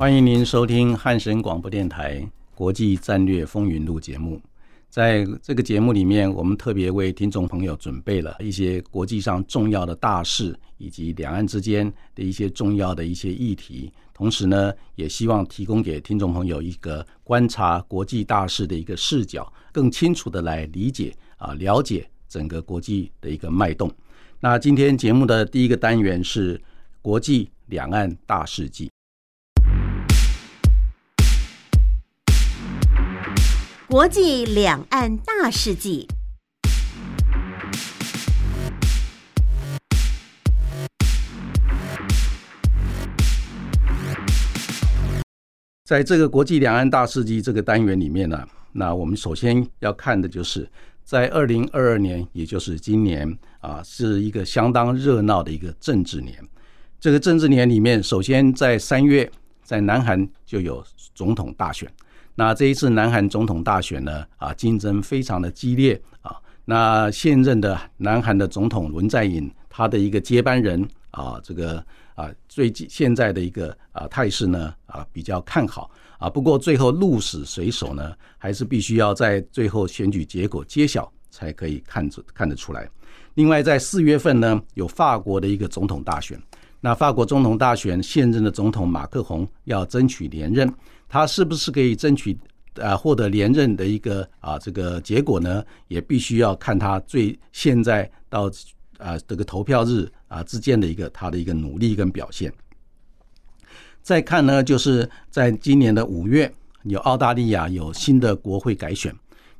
欢迎您收听汉声广播电台《国际战略风云录》节目。在这个节目里面，我们特别为听众朋友准备了一些国际上重要的大事，以及两岸之间的一些重要的一些议题。同时呢，也希望提供给听众朋友一个观察国际大事的一个视角，更清楚的来理解啊，了解整个国际的一个脉动。那今天节目的第一个单元是国际两岸大事记。国际两岸大事记，在这个国际两岸大事记这个单元里面呢，那我们首先要看的就是在二零二二年，也就是今年啊，是一个相当热闹的一个政治年。这个政治年里面，首先在三月，在南韩就有总统大选。那这一次南韩总统大选呢，啊，竞争非常的激烈啊。那现任的南韩的总统文在寅，他的一个接班人啊，这个啊，最近现在的一个啊态势呢，啊比较看好啊。不过最后鹿死谁手呢，还是必须要在最后选举结果揭晓才可以看出看得出来。另外，在四月份呢，有法国的一个总统大选。那法国总统大选，现任的总统马克宏要争取连任。他是不是可以争取啊获得连任的一个啊这个结果呢？也必须要看他最现在到啊这个投票日啊之间的一个他的一个努力跟表现。再看呢，就是在今年的五月，有澳大利亚有新的国会改选。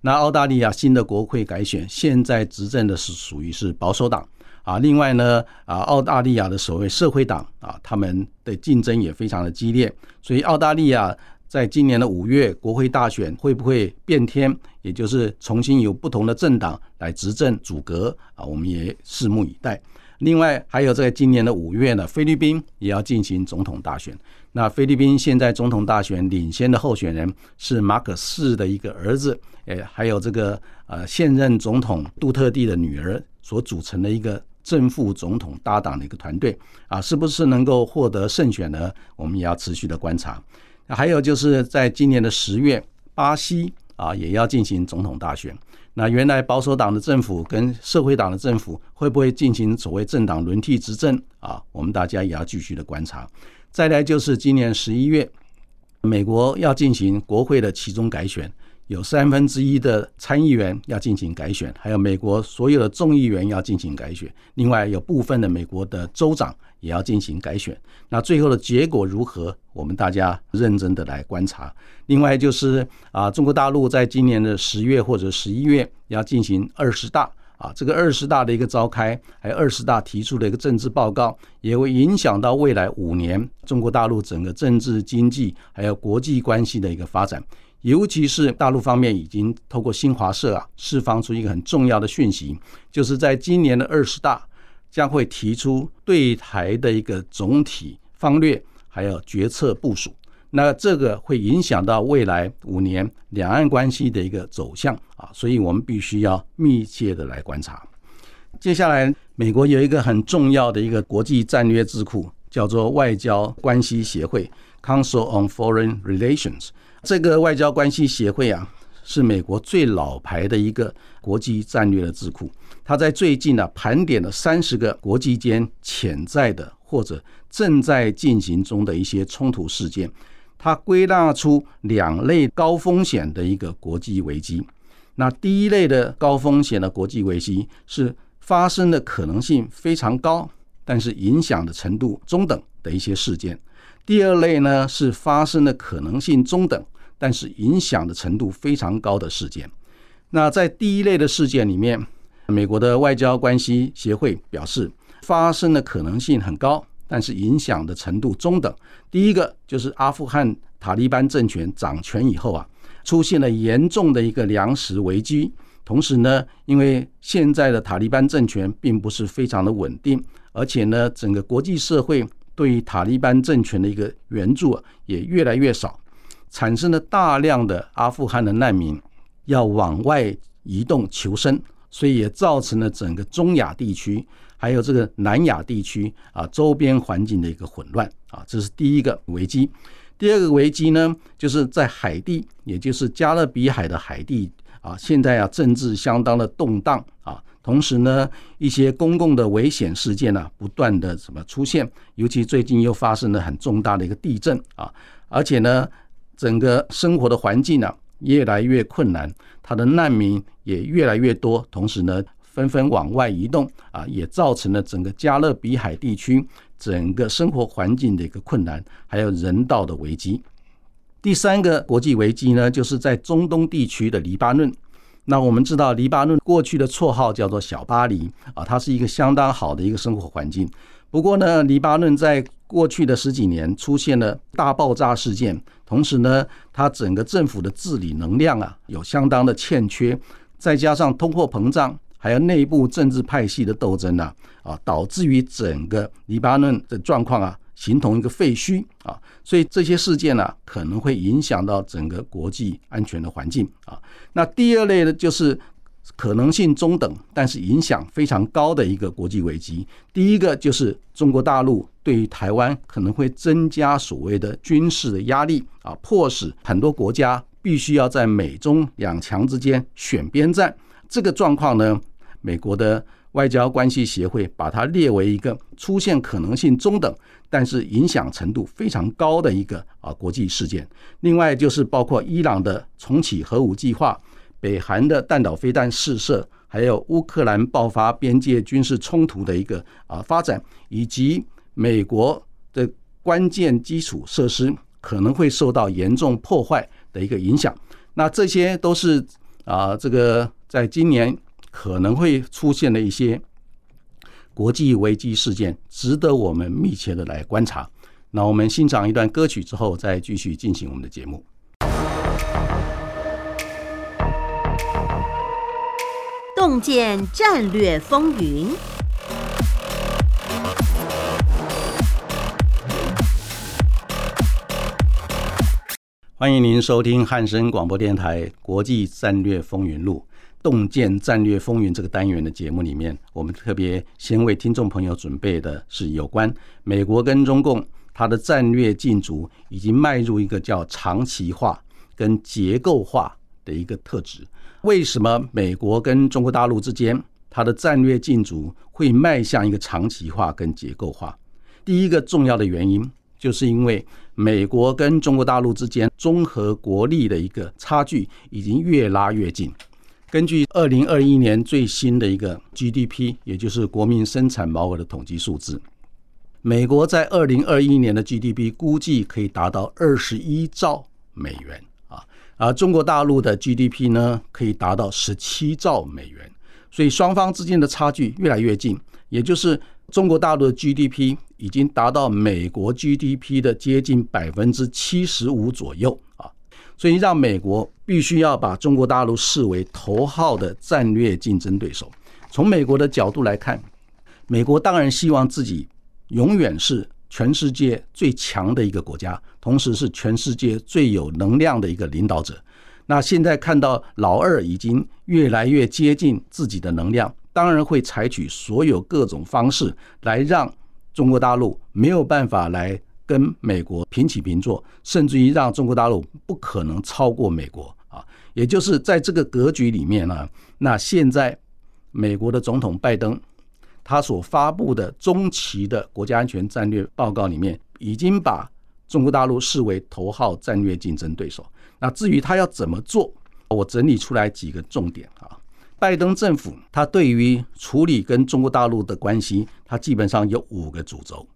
那澳大利亚新的国会改选，现在执政的是属于是保守党啊。另外呢啊，澳大利亚的所谓社会党啊，他们的竞争也非常的激烈，所以澳大利亚。在今年的五月国会大选会不会变天？也就是重新有不同的政党来执政阻隔啊？我们也拭目以待。另外，还有在今年的五月呢，菲律宾也要进行总统大选。那菲律宾现在总统大选领先的候选人是马可斯的一个儿子，诶，还有这个呃现任总统杜特地的女儿所组成的一个正副总统搭档的一个团队啊，是不是能够获得胜选呢？我们也要持续的观察。还有就是在今年的十月，巴西啊也要进行总统大选。那原来保守党的政府跟社会党的政府会不会进行所谓政党轮替执政啊？我们大家也要继续的观察。再来就是今年十一月，美国要进行国会的其中改选。有三分之一的参议员要进行改选，还有美国所有的众议员要进行改选，另外有部分的美国的州长也要进行改选。那最后的结果如何？我们大家认真的来观察。另外就是啊，中国大陆在今年的十月或者十一月要进行二十大啊，这个二十大的一个召开，还有二十大提出的一个政治报告，也会影响到未来五年中国大陆整个政治、经济还有国际关系的一个发展。尤其是大陆方面已经透过新华社啊释放出一个很重要的讯息，就是在今年的二十大将会提出对台的一个总体方略，还有决策部署。那这个会影响到未来五年两岸关系的一个走向啊，所以我们必须要密切的来观察。接下来，美国有一个很重要的一个国际战略智库，叫做外交关系协会 （Council on Foreign Relations）。这个外交关系协会啊，是美国最老牌的一个国际战略的智库。它在最近呢，盘点了三十个国际间潜在的或者正在进行中的一些冲突事件，它归纳出两类高风险的一个国际危机。那第一类的高风险的国际危机是发生的可能性非常高。但是影响的程度中等的一些事件。第二类呢是发生的可能性中等，但是影响的程度非常高的事件。那在第一类的事件里面，美国的外交关系协会表示，发生的可能性很高，但是影响的程度中等。第一个就是阿富汗塔利班政权掌权以后啊，出现了严重的一个粮食危机。同时呢，因为现在的塔利班政权并不是非常的稳定，而且呢，整个国际社会对于塔利班政权的一个援助也越来越少，产生了大量的阿富汗的难民要往外移动求生，所以也造成了整个中亚地区还有这个南亚地区啊周边环境的一个混乱啊，这是第一个危机。第二个危机呢，就是在海地，也就是加勒比海的海地。啊，现在啊，政治相当的动荡啊，同时呢，一些公共的危险事件呢，不断的什么出现，尤其最近又发生了很重大的一个地震啊，而且呢，整个生活的环境呢越来越困难，他的难民也越来越多，同时呢，纷纷往外移动啊，也造成了整个加勒比海地区整个生活环境的一个困难，还有人道的危机。第三个国际危机呢，就是在中东地区的黎巴嫩。那我们知道，黎巴嫩过去的绰号叫做“小巴黎”啊，它是一个相当好的一个生活环境。不过呢，黎巴嫩在过去的十几年出现了大爆炸事件，同时呢，它整个政府的治理能量啊有相当的欠缺，再加上通货膨胀，还有内部政治派系的斗争呢，啊，导致于整个黎巴嫩的状况啊。形同一个废墟啊，所以这些事件呢，可能会影响到整个国际安全的环境啊。那第二类呢，就是可能性中等，但是影响非常高的一个国际危机。第一个就是中国大陆对于台湾可能会增加所谓的军事的压力啊，迫使很多国家必须要在美中两强之间选边站。这个状况呢，美国的外交关系协会把它列为一个出现可能性中等。但是影响程度非常高的一个啊国际事件，另外就是包括伊朗的重启核武计划、北韩的弹道飞弹试射，还有乌克兰爆发边界军事冲突的一个啊发展，以及美国的关键基础设施可能会受到严重破坏的一个影响。那这些都是啊这个在今年可能会出现的一些。国际危机事件值得我们密切的来观察。那我们欣赏一段歌曲之后，再继续进行我们的节目。洞见战略风云，欢迎您收听汉声广播电台《国际战略风云录》。洞见战略风云这个单元的节目里面，我们特别先为听众朋友准备的是有关美国跟中共它的战略竞逐已经迈入一个叫长期化跟结构化的一个特质。为什么美国跟中国大陆之间它的战略竞逐会迈向一个长期化跟结构化？第一个重要的原因，就是因为美国跟中国大陆之间综合国力的一个差距已经越拉越近。根据二零二一年最新的一个 GDP，也就是国民生产毛额的统计数字，美国在二零二一年的 GDP 估计可以达到二十一兆美元，而中国大陆的 GDP 呢，可以达到十七兆美元，所以双方之间的差距越来越近，也就是中国大陆的 GDP 已经达到美国 GDP 的接近百分之七十五左右啊。所以，让美国必须要把中国大陆视为头号的战略竞争对手。从美国的角度来看，美国当然希望自己永远是全世界最强的一个国家，同时是全世界最有能量的一个领导者。那现在看到老二已经越来越接近自己的能量，当然会采取所有各种方式来让中国大陆没有办法来。跟美国平起平坐，甚至于让中国大陆不可能超过美国啊！也就是在这个格局里面呢，那现在美国的总统拜登他所发布的中期的国家安全战略报告里面，已经把中国大陆视为头号战略竞争对手。那至于他要怎么做，我整理出来几个重点啊。拜登政府他对于处理跟中国大陆的关系，他基本上有五个主轴。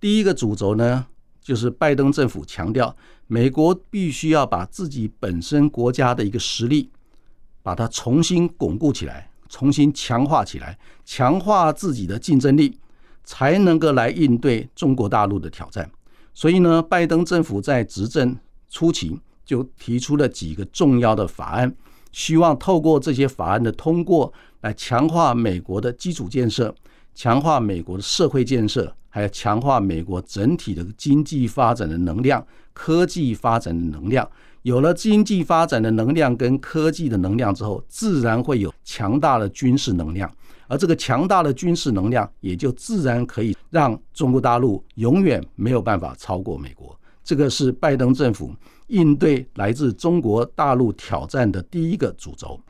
第一个主轴呢，就是拜登政府强调，美国必须要把自己本身国家的一个实力，把它重新巩固起来，重新强化起来，强化自己的竞争力，才能够来应对中国大陆的挑战。所以呢，拜登政府在执政初期就提出了几个重要的法案。希望透过这些法案的通过，来强化美国的基础建设，强化美国的社会建设，还有强化美国整体的经济发展的能量、科技发展的能量。有了经济发展的能量跟科技的能量之后，自然会有强大的军事能量，而这个强大的军事能量，也就自然可以让中国大陆永远没有办法超过美国。这个是拜登政府。应对来自中国大陆挑战的第一个主轴，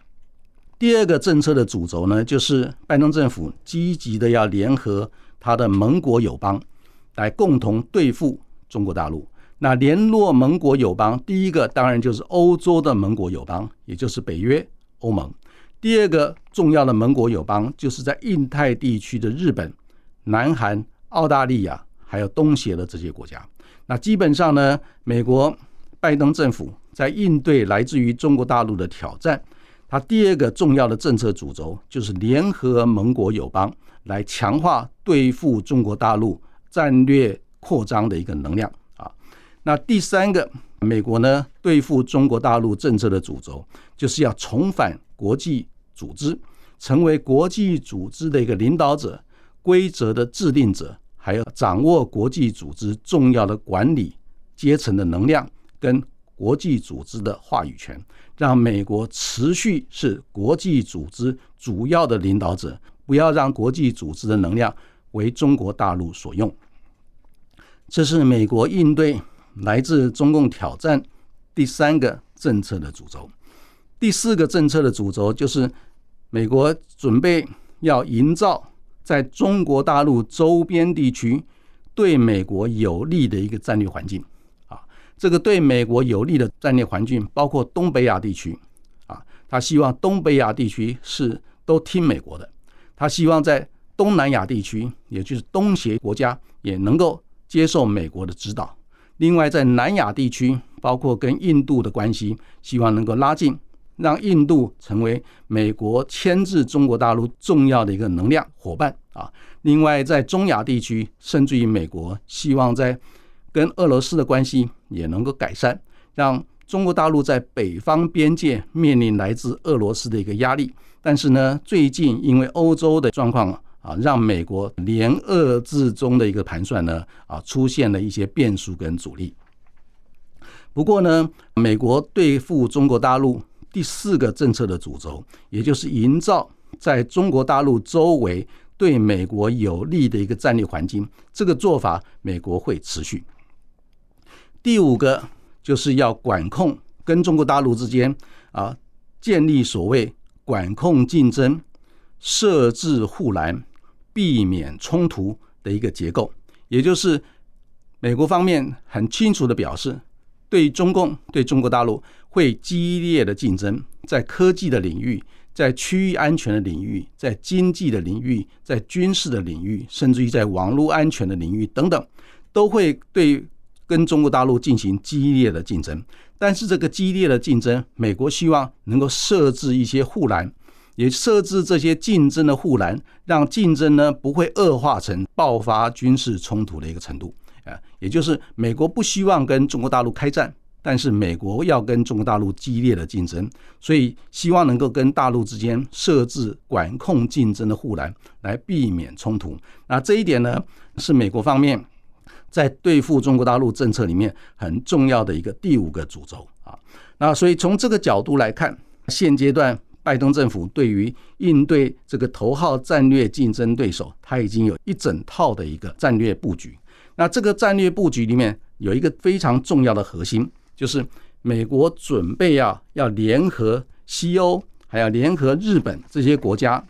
第二个政策的主轴呢，就是拜登政府积极的要联合他的盟国友邦，来共同对付中国大陆。那联络盟国友邦，第一个当然就是欧洲的盟国友邦，也就是北约、欧盟；第二个重要的盟国友邦，就是在印太地区的日本、南韩、澳大利亚，还有东协的这些国家。那基本上呢，美国。拜登政府在应对来自于中国大陆的挑战，他第二个重要的政策主轴就是联合盟国友邦来强化对付中国大陆战略扩张的一个能量。那第三个，美国呢对付中国大陆政策的主轴就是要重返国际组织，成为国际组织的一个领导者、规则的制定者，还有掌握国际组织重要的管理阶层的能量。跟国际组织的话语权，让美国持续是国际组织主要的领导者，不要让国际组织的能量为中国大陆所用。这是美国应对来自中共挑战第三个政策的主轴。第四个政策的主轴就是美国准备要营造在中国大陆周边地区对美国有利的一个战略环境啊。这个对美国有利的战略环境，包括东北亚地区，啊，他希望东北亚地区是都听美国的。他希望在东南亚地区，也就是东协国家，也能够接受美国的指导。另外，在南亚地区，包括跟印度的关系，希望能够拉近，让印度成为美国牵制中国大陆重要的一个能量伙伴啊。另外，在中亚地区，甚至于美国希望在跟俄罗斯的关系也能够改善，让中国大陆在北方边界面临来自俄罗斯的一个压力。但是呢，最近因为欧洲的状况啊，让美国联俄制中的一个盘算呢啊，出现了一些变数跟阻力。不过呢，美国对付中国大陆第四个政策的主轴，也就是营造在中国大陆周围对美国有利的一个战略环境，这个做法美国会持续。第五个就是要管控跟中国大陆之间啊，建立所谓管控竞争、设置护栏、避免冲突的一个结构。也就是美国方面很清楚的表示，对中共、对中国大陆会激烈的竞争，在科技的领域、在区域安全的领域、在经济的领域、在军事的领域，甚至于在网络安全的领域等等，都会对。跟中国大陆进行激烈的竞争，但是这个激烈的竞争，美国希望能够设置一些护栏，也设置这些竞争的护栏，让竞争呢不会恶化成爆发军事冲突的一个程度啊。也就是美国不希望跟中国大陆开战，但是美国要跟中国大陆激烈的竞争，所以希望能够跟大陆之间设置管控竞争的护栏，来避免冲突。那这一点呢，是美国方面。在对付中国大陆政策里面很重要的一个第五个主轴啊，那所以从这个角度来看，现阶段拜登政府对于应对这个头号战略竞争对手，他已经有一整套的一个战略布局。那这个战略布局里面有一个非常重要的核心，就是美国准备要要联合西欧，还要联合日本这些国家，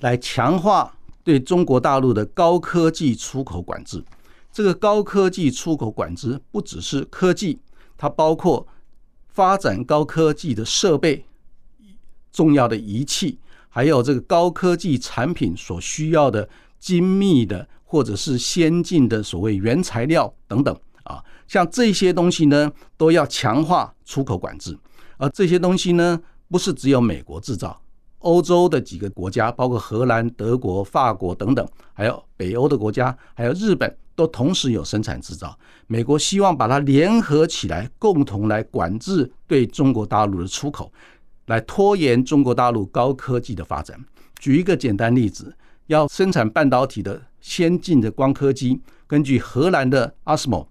来强化对中国大陆的高科技出口管制。这个高科技出口管制不只是科技，它包括发展高科技的设备、重要的仪器，还有这个高科技产品所需要的精密的或者是先进的所谓原材料等等啊，像这些东西呢，都要强化出口管制。而这些东西呢，不是只有美国制造，欧洲的几个国家，包括荷兰、德国、法国等等，还有北欧的国家，还有日本，都同时有生产制造。美国希望把它联合起来，共同来管制对中国大陆的出口，来拖延中国大陆高科技的发展。举一个简单例子，要生产半导体的先进的光刻机，根据荷兰的 ASML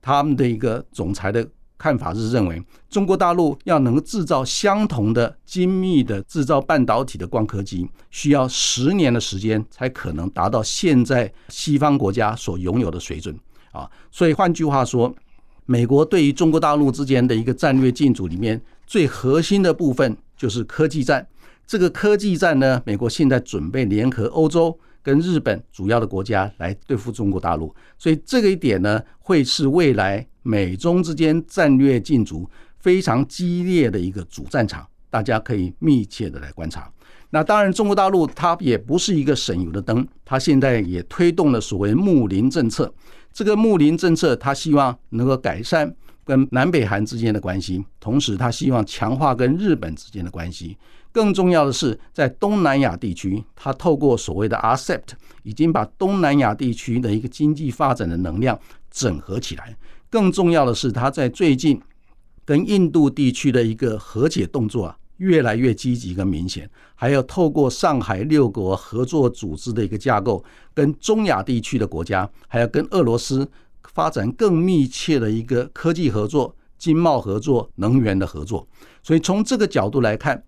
他们的一个总裁的。看法是认为，中国大陆要能够制造相同的精密的制造半导体的光刻机，需要十年的时间才可能达到现在西方国家所拥有的水准啊。所以换句话说，美国对于中国大陆之间的一个战略竞逐里面最核心的部分就是科技战。这个科技战呢，美国现在准备联合欧洲。跟日本主要的国家来对付中国大陆，所以这个一点呢，会是未来美中之间战略竞逐非常激烈的一个主战场，大家可以密切的来观察。那当然，中国大陆它也不是一个省油的灯，它现在也推动了所谓睦邻政策。这个睦邻政策，它希望能够改善跟南北韩之间的关系，同时他希望强化跟日本之间的关系。更重要的是，在东南亚地区，他透过所谓的 RCEP，已经把东南亚地区的一个经济发展的能量整合起来。更重要的是，他在最近跟印度地区的一个和解动作啊，越来越积极跟明显。还有透过上海六国合作组织的一个架构，跟中亚地区的国家，还要跟俄罗斯发展更密切的一个科技合作、经贸合作、能源的合作。所以从这个角度来看。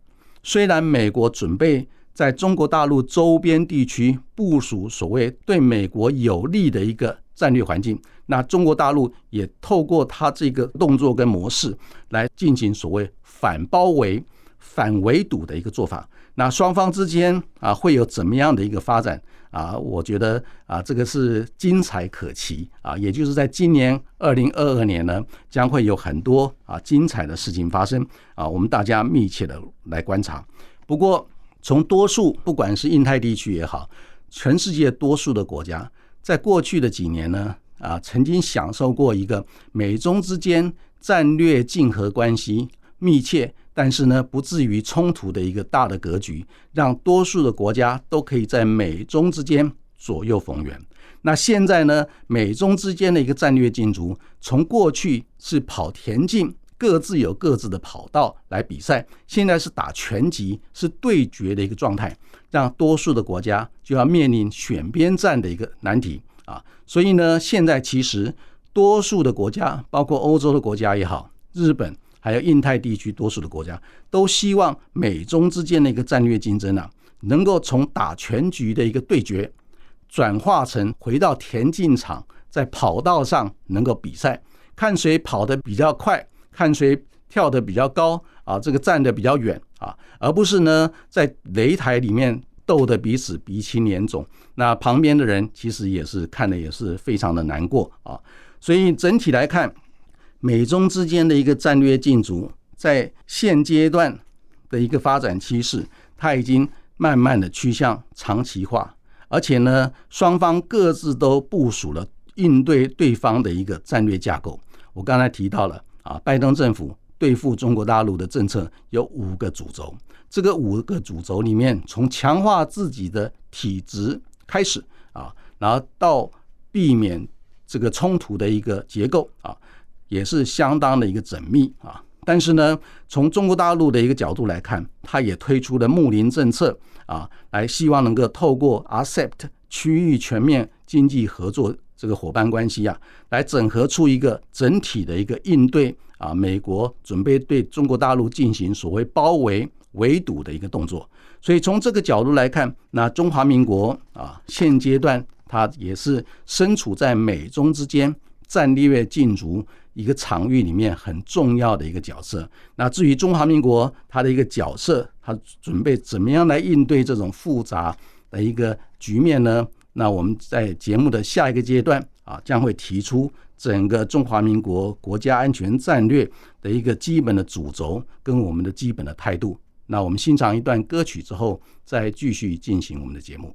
虽然美国准备在中国大陆周边地区部署所谓对美国有利的一个战略环境，那中国大陆也透过它这个动作跟模式来进行所谓反包围、反围堵的一个做法。那双方之间啊会有怎么样的一个发展啊？我觉得啊这个是精彩可期啊，也就是在今年二零二二年呢，将会有很多啊精彩的事情发生啊，我们大家密切的来观察。不过，从多数不管是印太地区也好，全世界多数的国家，在过去的几年呢啊，曾经享受过一个美中之间战略竞合关系密切。但是呢，不至于冲突的一个大的格局，让多数的国家都可以在美中之间左右逢源。那现在呢，美中之间的一个战略竞逐，从过去是跑田径，各自有各自的跑道来比赛，现在是打拳击，是对决的一个状态，让多数的国家就要面临选边站的一个难题啊。所以呢，现在其实多数的国家，包括欧洲的国家也好，日本。还有印太地区多数的国家都希望美中之间的一个战略竞争啊，能够从打全局的一个对决，转化成回到田径场，在跑道上能够比赛，看谁跑得比较快，看谁跳得比较高啊，这个站得比较远啊，而不是呢在擂台里面斗得彼此鼻青脸肿。那旁边的人其实也是看的也是非常的难过啊，所以整体来看。美中之间的一个战略竞逐，在现阶段的一个发展趋势，它已经慢慢的趋向长期化，而且呢，双方各自都部署了应对对方的一个战略架构。我刚才提到了啊，拜登政府对付中国大陆的政策有五个主轴，这个五个主轴里面，从强化自己的体制开始啊，然后到避免这个冲突的一个结构啊。也是相当的一个缜密啊，但是呢，从中国大陆的一个角度来看，它也推出了睦邻政策啊，来希望能够透过 RCEP 区域全面经济合作这个伙伴关系啊，来整合出一个整体的一个应对啊，美国准备对中国大陆进行所谓包围围堵的一个动作。所以从这个角度来看，那中华民国啊，现阶段它也是身处在美中之间战略竞逐。一个场域里面很重要的一个角色。那至于中华民国它的一个角色，它准备怎么样来应对这种复杂的一个局面呢？那我们在节目的下一个阶段啊，将会提出整个中华民国国家安全战略的一个基本的主轴跟我们的基本的态度。那我们欣赏一段歌曲之后，再继续进行我们的节目。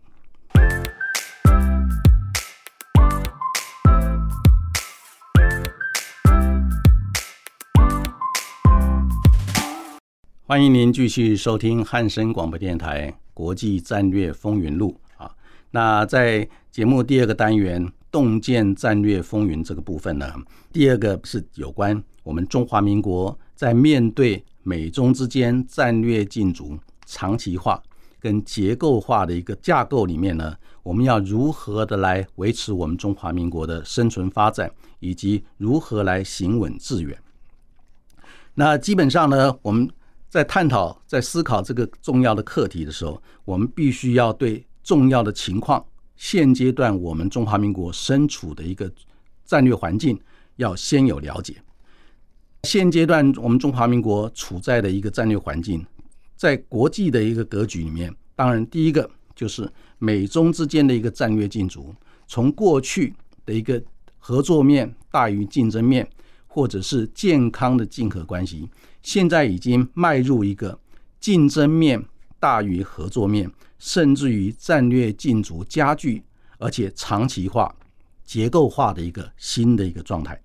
欢迎您继续收听汉声广播电台《国际战略风云录》啊。那在节目第二个单元“洞见战略风云”这个部分呢，第二个是有关我们中华民国在面对美中之间战略竞逐、长期化跟结构化的一个架构里面呢，我们要如何的来维持我们中华民国的生存发展，以及如何来行稳致远。那基本上呢，我们在探讨、在思考这个重要的课题的时候，我们必须要对重要的情况、现阶段我们中华民国身处的一个战略环境要先有了解。现阶段我们中华民国处在的一个战略环境，在国际的一个格局里面，当然第一个就是美中之间的一个战略竞逐，从过去的一个合作面大于竞争面，或者是健康的竞合关系。现在已经迈入一个竞争面大于合作面，甚至于战略竞逐加剧，而且长期化、结构化的一个新的一个状态。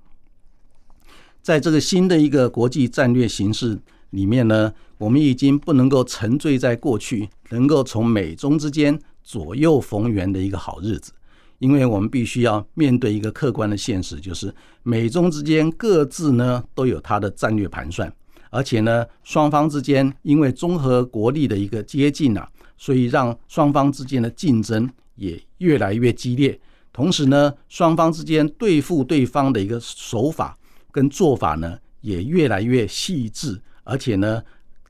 在这个新的一个国际战略形势里面呢，我们已经不能够沉醉在过去，能够从美中之间左右逢源的一个好日子，因为我们必须要面对一个客观的现实，就是美中之间各自呢都有它的战略盘算。而且呢，双方之间因为综合国力的一个接近啊，所以让双方之间的竞争也越来越激烈。同时呢，双方之间对付对方的一个手法跟做法呢，也越来越细致，而且呢，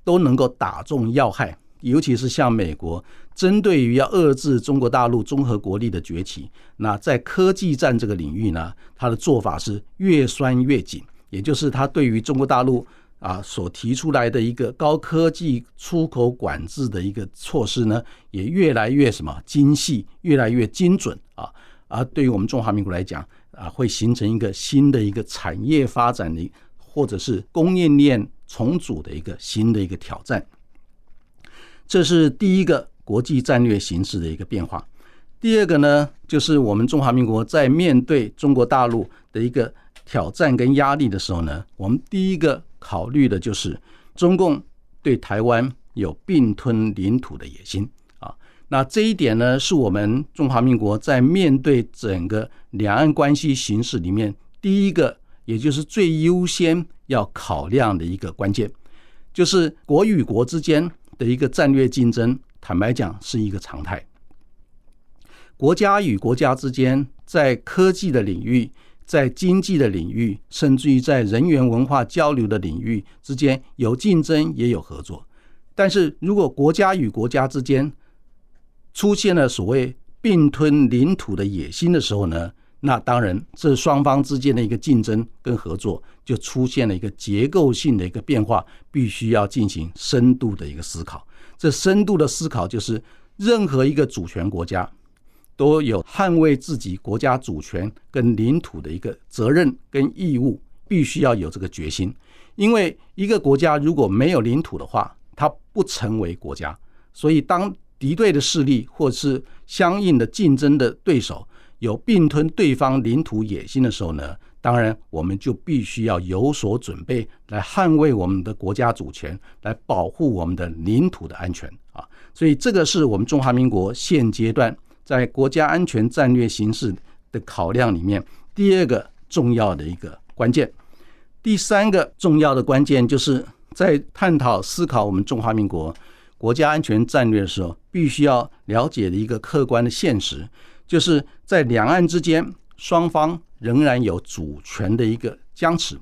都能够打中要害。尤其是像美国，针对于要遏制中国大陆综合国力的崛起，那在科技战这个领域呢，它的做法是越拴越紧，也就是它对于中国大陆。啊，所提出来的一个高科技出口管制的一个措施呢，也越来越什么精细，越来越精准啊。而对于我们中华民国来讲，啊，会形成一个新的一个产业发展的，或者是供应链重组的一个新的一个挑战。这是第一个国际战略形势的一个变化。第二个呢，就是我们中华民国在面对中国大陆的一个挑战跟压力的时候呢，我们第一个。考虑的就是中共对台湾有并吞领土的野心啊，那这一点呢，是我们中华民国在面对整个两岸关系形势里面第一个，也就是最优先要考量的一个关键，就是国与国之间的一个战略竞争。坦白讲，是一个常态。国家与国家之间在科技的领域。在经济的领域，甚至于在人员文化交流的领域之间，有竞争也有合作。但是如果国家与国家之间出现了所谓并吞领土的野心的时候呢，那当然这双方之间的一个竞争跟合作就出现了一个结构性的一个变化，必须要进行深度的一个思考。这深度的思考就是任何一个主权国家。都有捍卫自己国家主权跟领土的一个责任跟义务，必须要有这个决心。因为一个国家如果没有领土的话，它不成为国家。所以，当敌对的势力或是相应的竞争的对手有并吞对方领土野心的时候呢，当然我们就必须要有所准备，来捍卫我们的国家主权，来保护我们的领土的安全啊。所以，这个是我们中华民国现阶段。在国家安全战略形势的考量里面，第二个重要的一个关键，第三个重要的关键，就是在探讨思考我们中华民国国家安全战略的时候，必须要了解的一个客观的现实，就是在两岸之间，双方仍然有主权的一个僵持。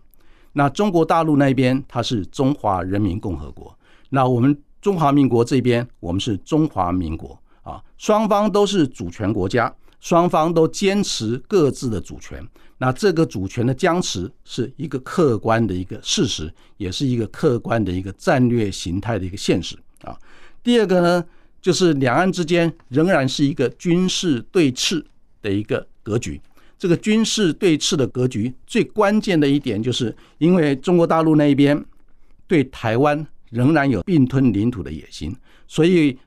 那中国大陆那边，它是中华人民共和国；那我们中华民国这边，我们是中华民国。啊，双方都是主权国家，双方都坚持各自的主权。那这个主权的僵持是一个客观的一个事实，也是一个客观的一个战略形态的一个现实啊。第二个呢，就是两岸之间仍然是一个军事对峙的一个格局。这个军事对峙的格局最关键的一点，就是因为中国大陆那一边对台湾仍然有并吞领土的野心，所以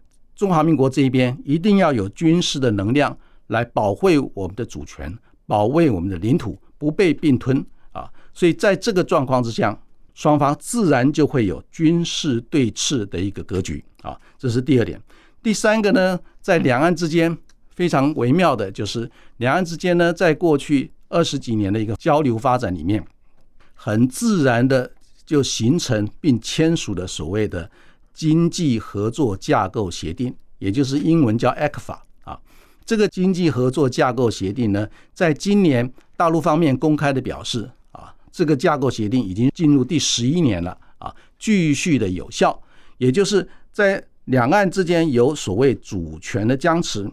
中华民国这一边一定要有军事的能量来保卫我们的主权，保卫我们的领土不被并吞啊！所以在这个状况之下，双方自然就会有军事对峙的一个格局啊！这是第二点。第三个呢，在两岸之间非常微妙的就是，两岸之间呢，在过去二十几年的一个交流发展里面，很自然的。就形成并签署了所谓的经济合作架构协定，也就是英文叫 ECFA 啊。这个经济合作架构协定呢，在今年大陆方面公开的表示啊，这个架构协定已经进入第十一年了啊，继续的有效。也就是在两岸之间有所谓主权的僵持，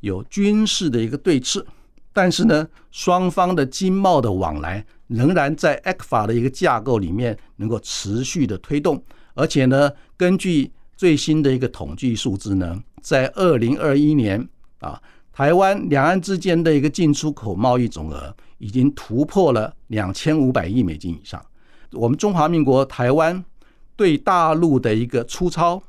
有军事的一个对峙，但是呢，双方的经贸的往来。仍然在 ECFA 的一个架构里面能够持续的推动，而且呢，根据最新的一个统计数字呢，在二零二一年啊，台湾两岸之间的一个进出口贸易总额已经突破了两千五百亿美金以上。我们中华民国台湾对大陆的一个出超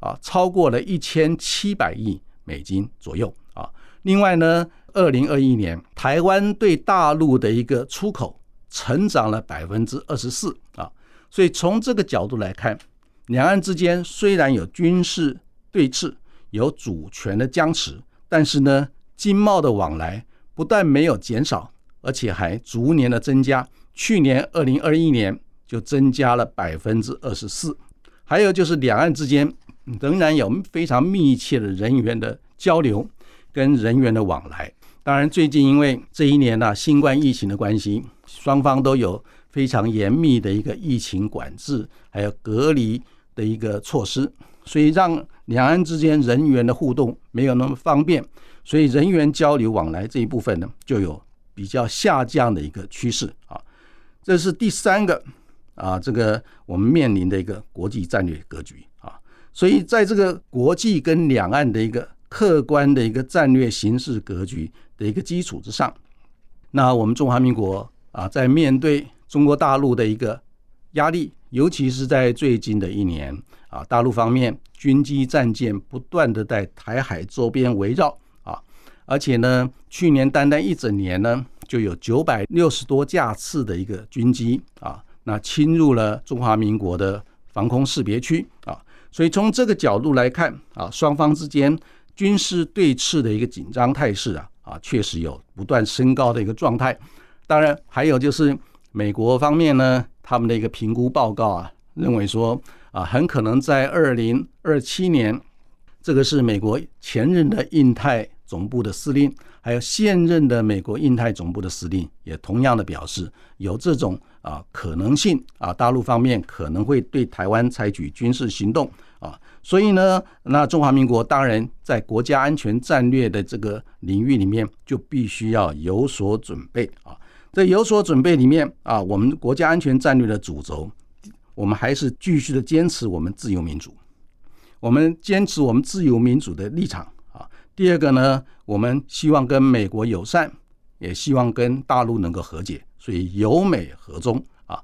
啊，超过了一千七百亿美金左右啊。另外呢，二零二一年台湾对大陆的一个出口。成长了百分之二十四啊，所以从这个角度来看，两岸之间虽然有军事对峙、有主权的僵持，但是呢，经贸的往来不但没有减少，而且还逐年的增加。去年二零二一年就增加了百分之二十四。还有就是两岸之间仍然有非常密切的人员的交流跟人员的往来。当然，最近因为这一年呢，新冠疫情的关系。双方都有非常严密的一个疫情管制，还有隔离的一个措施，所以让两岸之间人员的互动没有那么方便，所以人员交流往来这一部分呢，就有比较下降的一个趋势啊。这是第三个啊，这个我们面临的一个国际战略格局啊。所以在这个国际跟两岸的一个客观的一个战略形势格局的一个基础之上，那我们中华民国。啊，在面对中国大陆的一个压力，尤其是在最近的一年啊，大陆方面军机战舰不断的在台海周边围绕啊，而且呢，去年单单一整年呢，就有九百六十多架次的一个军机啊，那侵入了中华民国的防空识别区啊，所以从这个角度来看啊，双方之间军事对峙的一个紧张态势啊啊，确实有不断升高的一个状态。当然，还有就是美国方面呢，他们的一个评估报告啊，认为说啊，很可能在二零二七年，这个是美国前任的印太总部的司令，还有现任的美国印太总部的司令，也同样的表示有这种啊可能性啊，大陆方面可能会对台湾采取军事行动啊，所以呢，那中华民国当然在国家安全战略的这个领域里面，就必须要有所准备啊。在有所准备里面啊，我们国家安全战略的主轴，我们还是继续的坚持我们自由民主，我们坚持我们自由民主的立场啊。第二个呢，我们希望跟美国友善，也希望跟大陆能够和解，所以由美和中啊。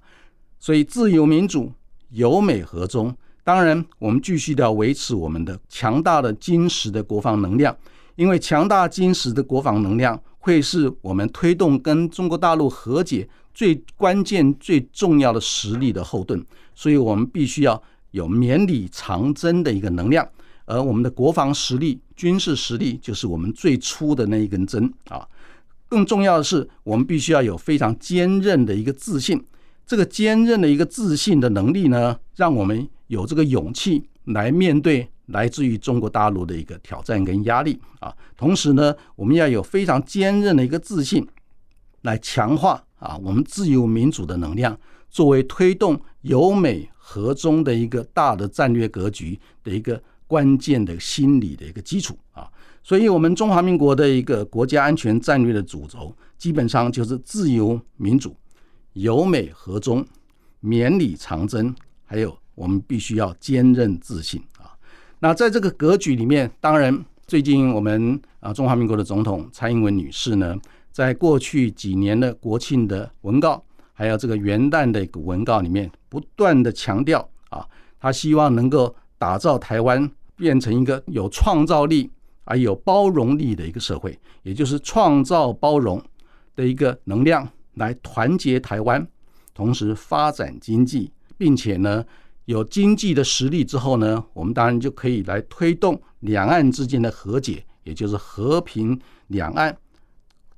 所以自由民主、由美和中，当然我们继续的维持我们的强大的坚实的国防能量，因为强大坚实的国防能量。会是我们推动跟中国大陆和解最关键、最重要的实力的后盾，所以我们必须要有绵里藏针的一个能量，而我们的国防实力、军事实力就是我们最初的那一根针啊。更重要的是，我们必须要有非常坚韧的一个自信，这个坚韧的一个自信的能力呢，让我们有这个勇气来面对。来自于中国大陆的一个挑战跟压力啊，同时呢，我们要有非常坚韧的一个自信，来强化啊我们自由民主的能量，作为推动由美和中的一个大的战略格局的一个关键的心理的一个基础啊。所以，我们中华民国的一个国家安全战略的主轴，基本上就是自由民主、由美和中、绵里长征，还有我们必须要坚韧自信。那在这个格局里面，当然最近我们啊中华民国的总统蔡英文女士呢，在过去几年的国庆的文告，还有这个元旦的一个文告里面，不断的强调啊，她希望能够打造台湾变成一个有创造力还有包容力的一个社会，也就是创造包容的一个能量来团结台湾，同时发展经济，并且呢有经济的实力之后呢，我们当然就可以来推动两岸之间的和解，也就是和平两岸。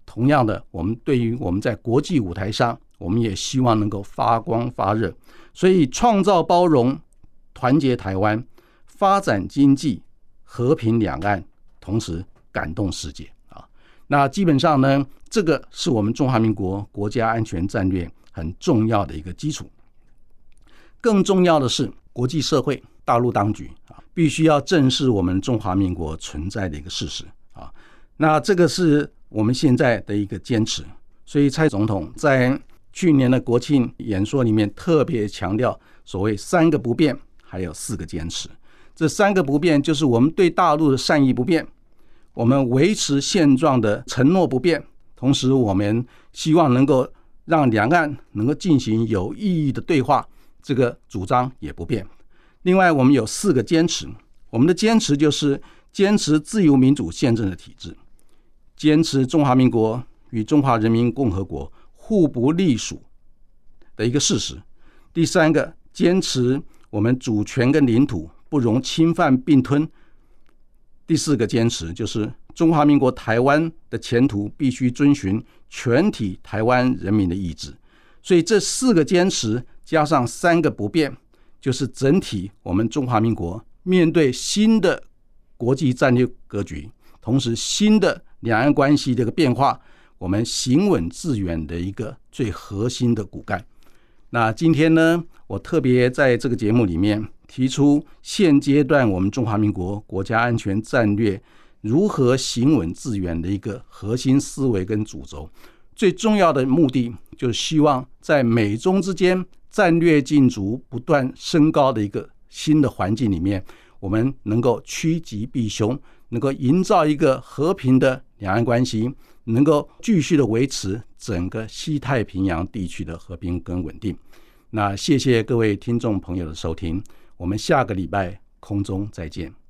同样的，我们对于我们在国际舞台上，我们也希望能够发光发热。所以，创造包容、团结台湾、发展经济、和平两岸，同时感动世界啊！那基本上呢，这个是我们中华民国国家安全战略很重要的一个基础。更重要的是，国际社会、大陆当局啊，必须要正视我们中华民国存在的一个事实啊。那这个是。我们现在的一个坚持，所以蔡总统在去年的国庆演说里面特别强调所谓三个不变，还有四个坚持。这三个不变就是我们对大陆的善意不变，我们维持现状的承诺不变，同时我们希望能够让两岸能够进行有意义的对话，这个主张也不变。另外，我们有四个坚持，我们的坚持就是坚持自由民主宪政的体制。坚持中华民国与中华人民共和国互不隶属的一个事实。第三个，坚持我们主权跟领土不容侵犯并吞。第四个坚持就是中华民国台湾的前途必须遵循全体台湾人民的意志。所以这四个坚持加上三个不变，就是整体我们中华民国面对新的国际战略格局，同时新的。两岸关系这个变化，我们行稳致远的一个最核心的骨干。那今天呢，我特别在这个节目里面提出现阶段我们中华民国国家安全战略如何行稳致远的一个核心思维跟主轴。最重要的目的，就是希望在美中之间战略竞逐不断升高的一个新的环境里面，我们能够趋吉避凶。能够营造一个和平的两岸关系，能够继续的维持整个西太平洋地区的和平跟稳定。那谢谢各位听众朋友的收听，我们下个礼拜空中再见。